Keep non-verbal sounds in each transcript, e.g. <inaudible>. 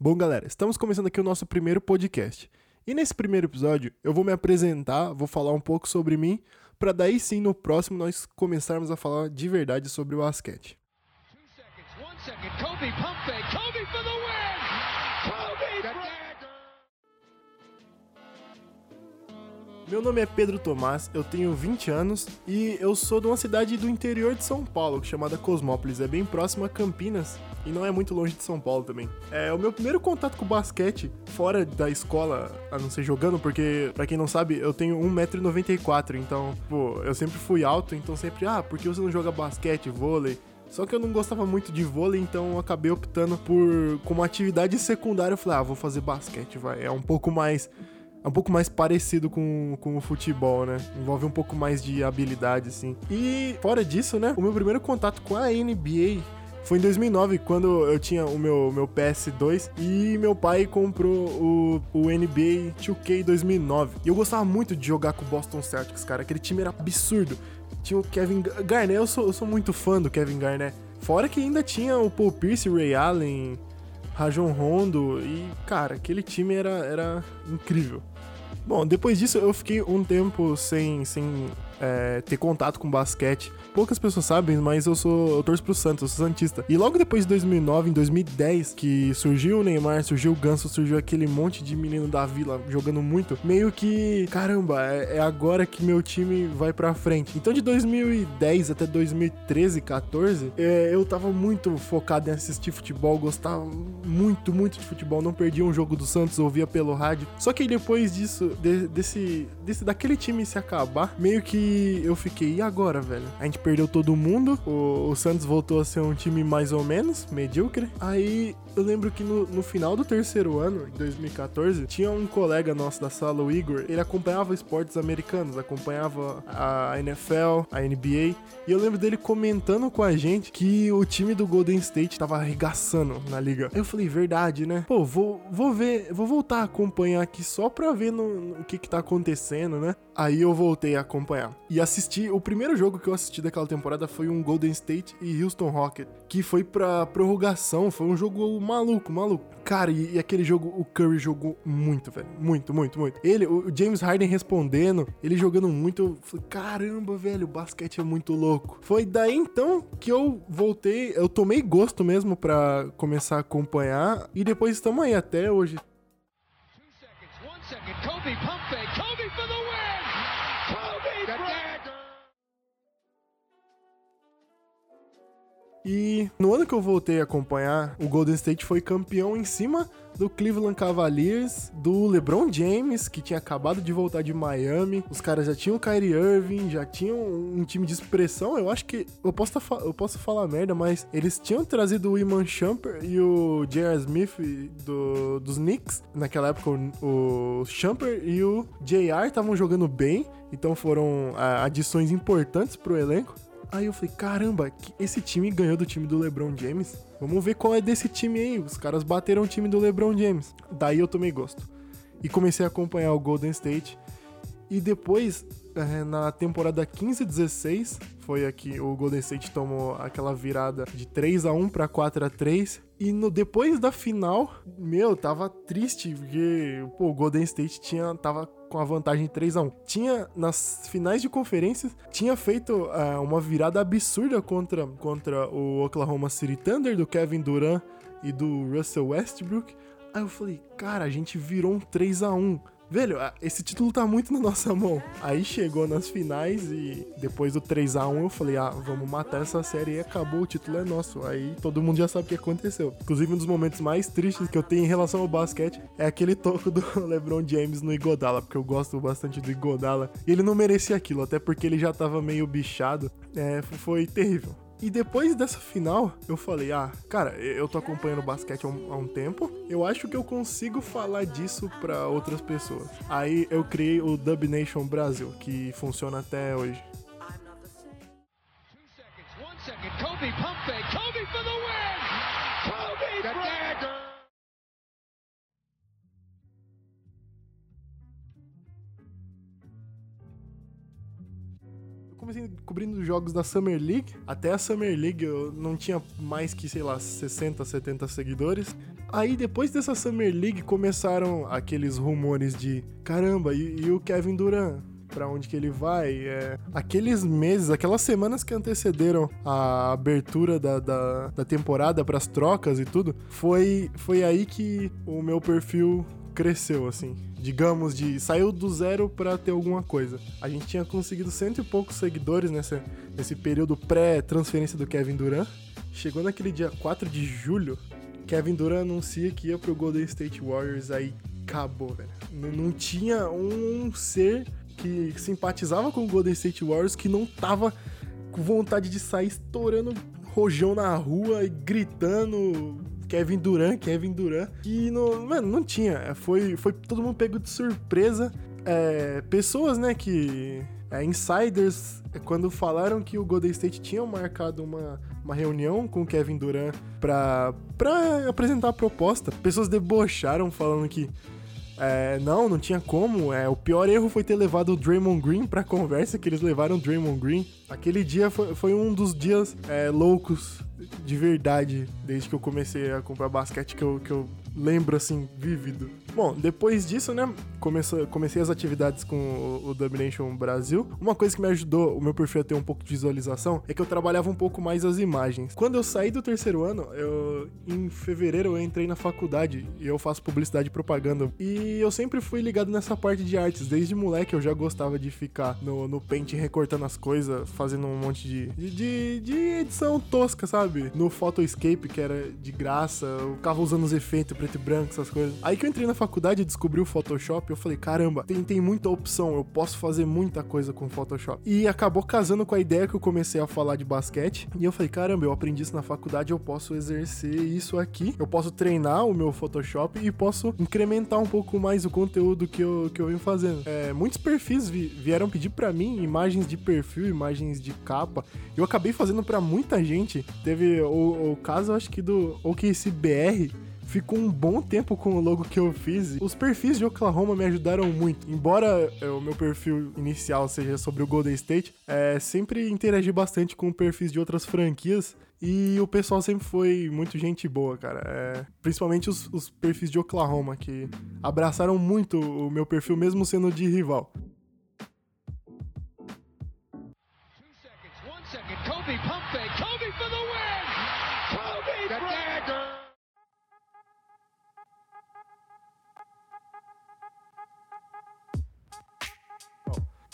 Bom, galera, estamos começando aqui o nosso primeiro podcast. E nesse primeiro episódio eu vou me apresentar, vou falar um pouco sobre mim, para daí sim no próximo nós começarmos a falar de verdade sobre o basquete. Meu nome é Pedro Tomás, eu tenho 20 anos e eu sou de uma cidade do interior de São Paulo, chamada Cosmópolis. É bem próxima a Campinas e não é muito longe de São Paulo também. É o meu primeiro contato com basquete fora da escola, a não ser jogando, porque, para quem não sabe, eu tenho 1,94m, então, pô, eu sempre fui alto, então sempre, ah, por que você não joga basquete, vôlei? Só que eu não gostava muito de vôlei, então eu acabei optando por, como atividade secundária, eu falei, ah, vou fazer basquete, vai. É um pouco mais é um pouco mais parecido com, com o futebol, né? Envolve um pouco mais de habilidade, assim. E fora disso, né? O meu primeiro contato com a NBA foi em 2009, quando eu tinha o meu, meu PS2 e meu pai comprou o, o NBA 2K 2009. E eu gostava muito de jogar com o Boston Celtics, cara. Aquele time era absurdo. Tinha o Kevin Garnett, eu sou, eu sou muito fã do Kevin Garnett. Fora que ainda tinha o Paul Pierce, Ray Allen, Rajon Rondo e, cara, aquele time era, era incrível. Bom, depois disso eu fiquei um tempo sem, sem é, ter contato com basquete. Poucas pessoas sabem, mas eu sou eu torço pro Santos, eu sou santista. E logo depois de 2009, em 2010, que surgiu o Neymar, surgiu o Ganso, surgiu aquele monte de menino da vila jogando muito, meio que, caramba, é, é agora que meu time vai pra frente. Então de 2010 até 2013, 14, é, eu tava muito focado em assistir futebol, gostava muito, muito de futebol, não perdia um jogo do Santos, ouvia pelo rádio. Só que depois disso, de, desse, desse, daquele time se acabar, meio que eu fiquei, e agora, velho? A gente perdeu todo mundo, o, o Santos voltou a ser um time mais ou menos, medíocre. Aí eu lembro que no, no final do terceiro ano, em 2014, tinha um colega nosso da sala, o Igor, ele acompanhava esportes americanos, acompanhava a NFL, a NBA, e eu lembro dele comentando com a gente que o time do Golden State tava arregaçando na liga. Eu falei, verdade, né? Pô, vou, vou ver, vou voltar a acompanhar aqui só pra ver no, no que que tá acontecendo, né? Aí eu voltei a acompanhar. E assisti, o primeiro jogo que eu assisti daquela temporada foi um Golden State e Houston Rocket, que foi pra prorrogação, foi um jogo maluco, maluco. Cara, e, e aquele jogo, o Curry jogou muito, velho. Muito, muito, muito. Ele, o James Harden respondendo, ele jogando muito, eu falei, caramba, velho, o basquete é muito louco. Foi daí então que eu voltei, eu tomei gosto mesmo pra começar a acompanhar, e depois estamos aí até hoje. Kobe, pump fake, Kobe E no ano que eu voltei a acompanhar, o Golden State foi campeão em cima do Cleveland Cavaliers, do LeBron James, que tinha acabado de voltar de Miami. Os caras já tinham o Kyrie Irving, já tinham um time de expressão. Eu acho que. Eu posso, tá, eu posso falar merda, mas eles tinham trazido o Iman Shumper e o J.R. Smith do, dos Knicks. Naquela época, o, o Shumper e o J.R. estavam jogando bem, então foram ah, adições importantes pro elenco. Aí eu falei, caramba, esse time ganhou do time do LeBron James. Vamos ver qual é desse time aí. Os caras bateram o time do LeBron James. Daí eu tomei gosto. E comecei a acompanhar o Golden State. E depois, na temporada 15-16, foi aqui o Golden State tomou aquela virada de 3 a 1 para 4 a 3 e no depois da final, meu, tava triste porque pô, o Golden State tinha tava com a vantagem 3 a 1. Tinha nas finais de conferências tinha feito uh, uma virada absurda contra contra o Oklahoma City Thunder do Kevin Durant e do Russell Westbrook. Aí eu falei, cara, a gente virou um 3 a 1 velho, esse título tá muito na nossa mão. Aí chegou nas finais e depois do 3 a 1 eu falei, ah, vamos matar essa série e acabou, o título é nosso. Aí todo mundo já sabe o que aconteceu. Inclusive, um dos momentos mais tristes que eu tenho em relação ao basquete é aquele toco do <laughs> LeBron James no Igodala, porque eu gosto bastante do Igodala. E ele não merecia aquilo, até porque ele já tava meio bichado. É, foi terrível. E depois dessa final, eu falei: ah, cara, eu tô acompanhando basquete há um, há um tempo, eu acho que eu consigo falar disso para outras pessoas. Aí eu criei o Dub Nation Brasil, que funciona até hoje. Cobrindo jogos da Summer League. Até a Summer League eu não tinha mais que, sei lá, 60, 70 seguidores. Aí depois dessa Summer League começaram aqueles rumores de caramba, e, e o Kevin Durant? Pra onde que ele vai? É, aqueles meses, aquelas semanas que antecederam a abertura da, da, da temporada para as trocas e tudo, foi, foi aí que o meu perfil cresceu, assim. Digamos, de saiu do zero para ter alguma coisa. A gente tinha conseguido cento e poucos seguidores nessa, nesse período pré-transferência do Kevin Durant. Chegou naquele dia 4 de julho, Kevin Durant anuncia que ia pro Golden State Warriors, aí acabou, velho. Não, não tinha um ser que simpatizava com o Golden State Warriors que não tava com vontade de sair estourando rojão na rua e gritando Kevin Durant, Kevin Durant. E não, mano, não tinha. Foi, foi todo mundo pego de surpresa. É, pessoas, né, que. É, insiders, quando falaram que o Golden State tinha marcado uma, uma reunião com o Kevin Durant pra, pra apresentar a proposta, pessoas debocharam falando que é, não, não tinha como. É, o pior erro foi ter levado o Draymond Green pra conversa, que eles levaram o Draymond Green. Aquele dia foi, foi um dos dias é, loucos de verdade, desde que eu comecei a comprar basquete, que eu, que eu lembro assim, vívido. Bom, depois disso, né, comecei, comecei as atividades com o, o Domination Brasil. Uma coisa que me ajudou o meu perfil a ter um pouco de visualização é que eu trabalhava um pouco mais as imagens. Quando eu saí do terceiro ano, eu em fevereiro eu entrei na faculdade e eu faço publicidade e propaganda. E eu sempre fui ligado nessa parte de artes. Desde moleque eu já gostava de ficar no, no Paint recortando as coisas, fazendo um monte de, de, de edição tosca, sabe? No Photoscape, que era de graça, eu ficava usando os efeitos preto e branco, essas coisas. Aí que eu entrei na faculdade faculdade descobri o Photoshop, eu falei, caramba, tem, tem muita opção, eu posso fazer muita coisa com o Photoshop. E acabou casando com a ideia que eu comecei a falar de basquete. E eu falei, caramba, eu aprendi isso na faculdade, eu posso exercer isso aqui. Eu posso treinar o meu Photoshop e posso incrementar um pouco mais o conteúdo que eu, que eu venho fazendo. É, muitos perfis vi, vieram pedir para mim imagens de perfil, imagens de capa. Eu acabei fazendo para muita gente. Teve o, o caso, acho que do OKCBR ficou um bom tempo com o logo que eu fiz. Os perfis de Oklahoma me ajudaram muito. Embora é, o meu perfil inicial seja sobre o Golden State, é, sempre interagi bastante com perfis de outras franquias. E o pessoal sempre foi muito gente boa, cara. É, principalmente os, os perfis de Oklahoma, que abraçaram muito o meu perfil, mesmo sendo de rival.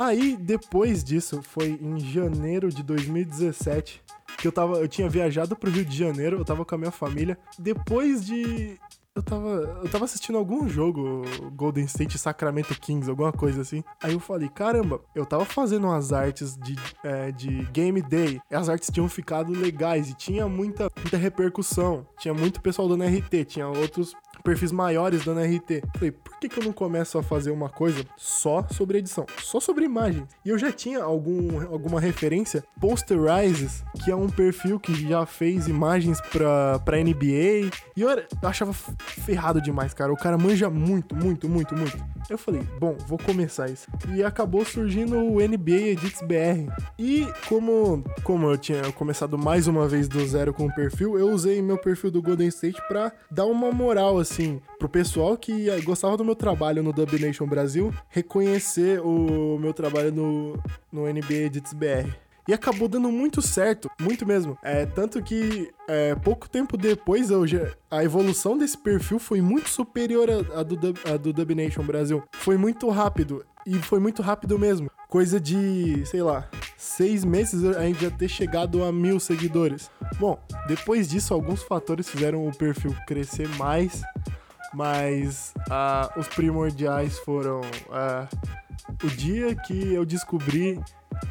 Aí, depois disso, foi em janeiro de 2017, que eu tava. Eu tinha viajado pro Rio de Janeiro, eu tava com a minha família. Depois de. Eu tava, eu tava assistindo algum jogo, Golden State Sacramento Kings, alguma coisa assim. Aí eu falei, caramba, eu tava fazendo umas artes de, é, de Game Day. As artes tinham ficado legais e tinha muita, muita repercussão. Tinha muito pessoal dando RT, tinha outros perfis maiores dando RT. Falei, por que, que eu não começo a fazer uma coisa só sobre edição? Só sobre imagem. E eu já tinha algum, alguma referência. Posterizes, que é um perfil que já fez imagens pra, pra NBA. E eu, era, eu achava ferrado demais, cara. O cara manja muito, muito, muito, muito. Eu falei, bom, vou começar isso. E acabou surgindo o NBA Edits BR. E como, como eu tinha começado mais uma vez do zero com o perfil, eu usei meu perfil do Golden State pra dar uma moral, assim, pro pessoal que gostava do meu trabalho no Dub Nation Brasil, reconhecer o meu trabalho no, no NBA Edits BR. E acabou dando muito certo, muito mesmo. É, tanto que é, pouco tempo depois eu já, a evolução desse perfil foi muito superior à do, do Dub Nation Brasil. Foi muito rápido. E foi muito rápido mesmo. Coisa de, sei lá, seis meses a gente já ter chegado a mil seguidores. Bom, depois disso, alguns fatores fizeram o perfil crescer mais, mas uh, os primordiais foram uh, o dia que eu descobri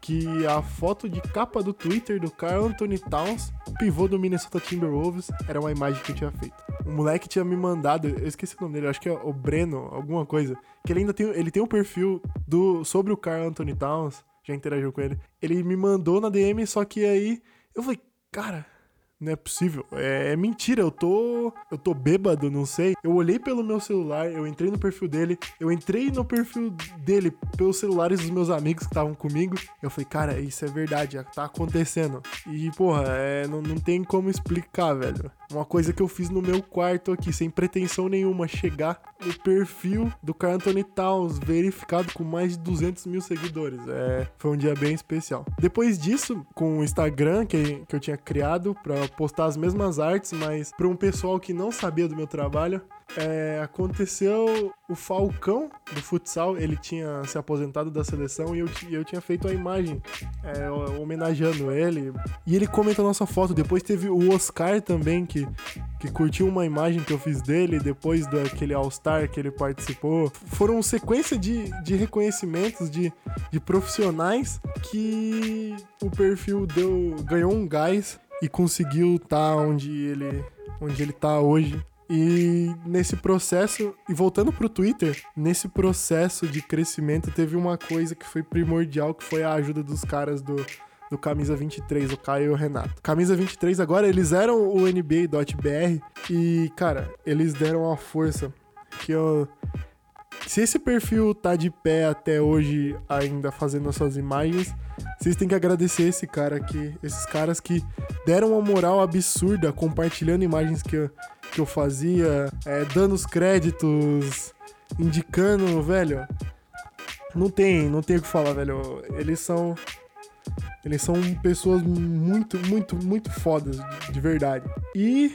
que a foto de capa do Twitter do Carl Anthony Towns, pivô do Minnesota Timberwolves, era uma imagem que eu tinha feito. O moleque tinha me mandado, eu esqueci o nome dele, acho que é o Breno, alguma coisa, que ele ainda tem, ele tem um perfil do sobre o Carl Anthony Towns, já interagiu com ele. Ele me mandou na DM, só que aí eu falei, cara, não é possível. É, é, mentira, eu tô. Eu tô bêbado, não sei. Eu olhei pelo meu celular, eu entrei no perfil dele, eu entrei no perfil dele pelos celulares dos meus amigos que estavam comigo. Eu falei, cara, isso é verdade, tá acontecendo. E, porra, é, não, não tem como explicar, velho. Uma coisa que eu fiz no meu quarto aqui, sem pretensão nenhuma, chegar no perfil do Carl Anthony Towns, verificado com mais de 200 mil seguidores. É, foi um dia bem especial. Depois disso, com o Instagram que, que eu tinha criado para postar as mesmas artes, mas para um pessoal que não sabia do meu trabalho, é, aconteceu o Falcão do futsal, ele tinha se aposentado da seleção e eu, eu tinha feito a imagem é, homenageando ele. E ele comenta a nossa foto. Depois teve o Oscar também, que, que curtiu uma imagem que eu fiz dele depois daquele All-Star que ele participou. Foram sequência de, de reconhecimentos de, de profissionais que o perfil deu, ganhou um gás e conseguiu estar tá onde ele onde ele tá hoje e nesse processo, e voltando pro Twitter, nesse processo de crescimento teve uma coisa que foi primordial, que foi a ajuda dos caras do, do Camisa 23, o Caio e o Renato. Camisa 23 agora, eles eram o NBA.br e, cara, eles deram a força que eu... Se esse perfil tá de pé até hoje ainda fazendo as suas imagens, vocês têm que agradecer esse cara aqui, esses caras que deram uma moral absurda compartilhando imagens que eu, que eu fazia, é, dando os créditos, indicando, velho. Não tem, não tem o que falar, velho. Eles são. Eles são pessoas muito, muito, muito fodas, de verdade. E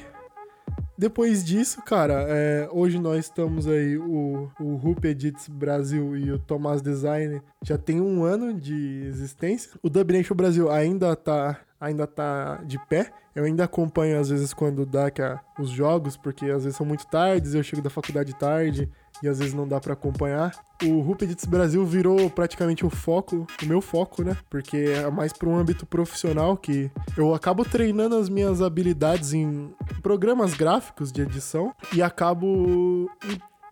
depois disso, cara, é, hoje nós estamos aí, o, o Rup Edits Brasil e o Tomás Design já tem um ano de existência. O Dub Nation Brasil ainda tá ainda tá de pé. Eu ainda acompanho às vezes quando dá que os jogos, porque às vezes são muito tardes, eu chego da faculdade tarde e às vezes não dá para acompanhar. O Rupedits Brasil virou praticamente o foco, o meu foco, né? Porque é mais para um âmbito profissional que eu acabo treinando as minhas habilidades em programas gráficos de edição e acabo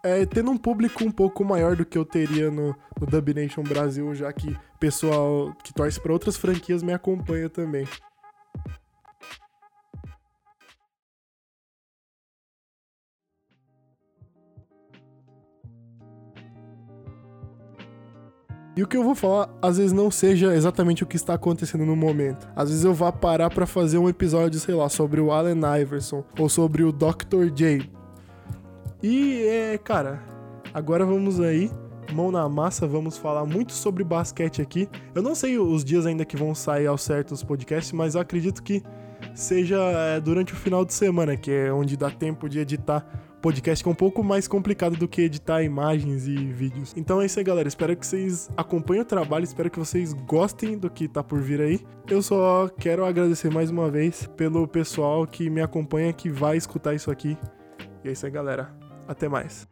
é, tendo um público um pouco maior do que eu teria no, no Dub Nation Brasil, já que pessoal que torce para outras franquias me acompanha também. E o que eu vou falar, às vezes não seja exatamente o que está acontecendo no momento. Às vezes eu vá parar para fazer um episódio, sei lá, sobre o Allen Iverson ou sobre o Dr. J. E é, cara, agora vamos aí, mão na massa, vamos falar muito sobre basquete aqui. Eu não sei os dias ainda que vão sair ao certo os podcasts, mas eu acredito que seja é, durante o final de semana, que é onde dá tempo de editar podcast, que é um pouco mais complicado do que editar imagens e vídeos. Então é isso aí, galera. Espero que vocês acompanhem o trabalho, espero que vocês gostem do que tá por vir aí. Eu só quero agradecer mais uma vez pelo pessoal que me acompanha, que vai escutar isso aqui. E é isso aí, galera. Até mais.